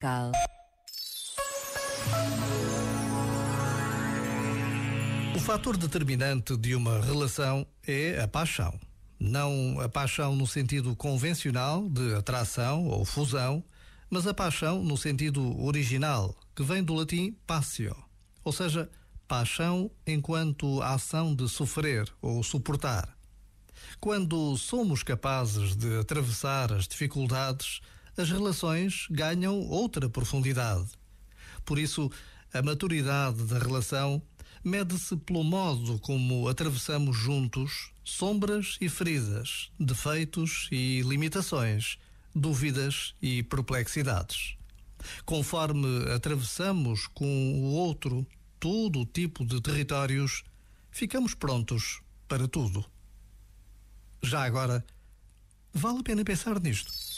Cal. O fator determinante de uma relação é a paixão. Não a paixão no sentido convencional de atração ou fusão, mas a paixão no sentido original, que vem do latim passio, ou seja, paixão enquanto ação de sofrer ou suportar. Quando somos capazes de atravessar as dificuldades, as relações ganham outra profundidade. Por isso, a maturidade da relação mede-se pelo modo como atravessamos juntos sombras e feridas, defeitos e limitações, dúvidas e perplexidades. Conforme atravessamos com o outro todo o tipo de territórios, ficamos prontos para tudo. Já agora, vale a pena pensar nisto.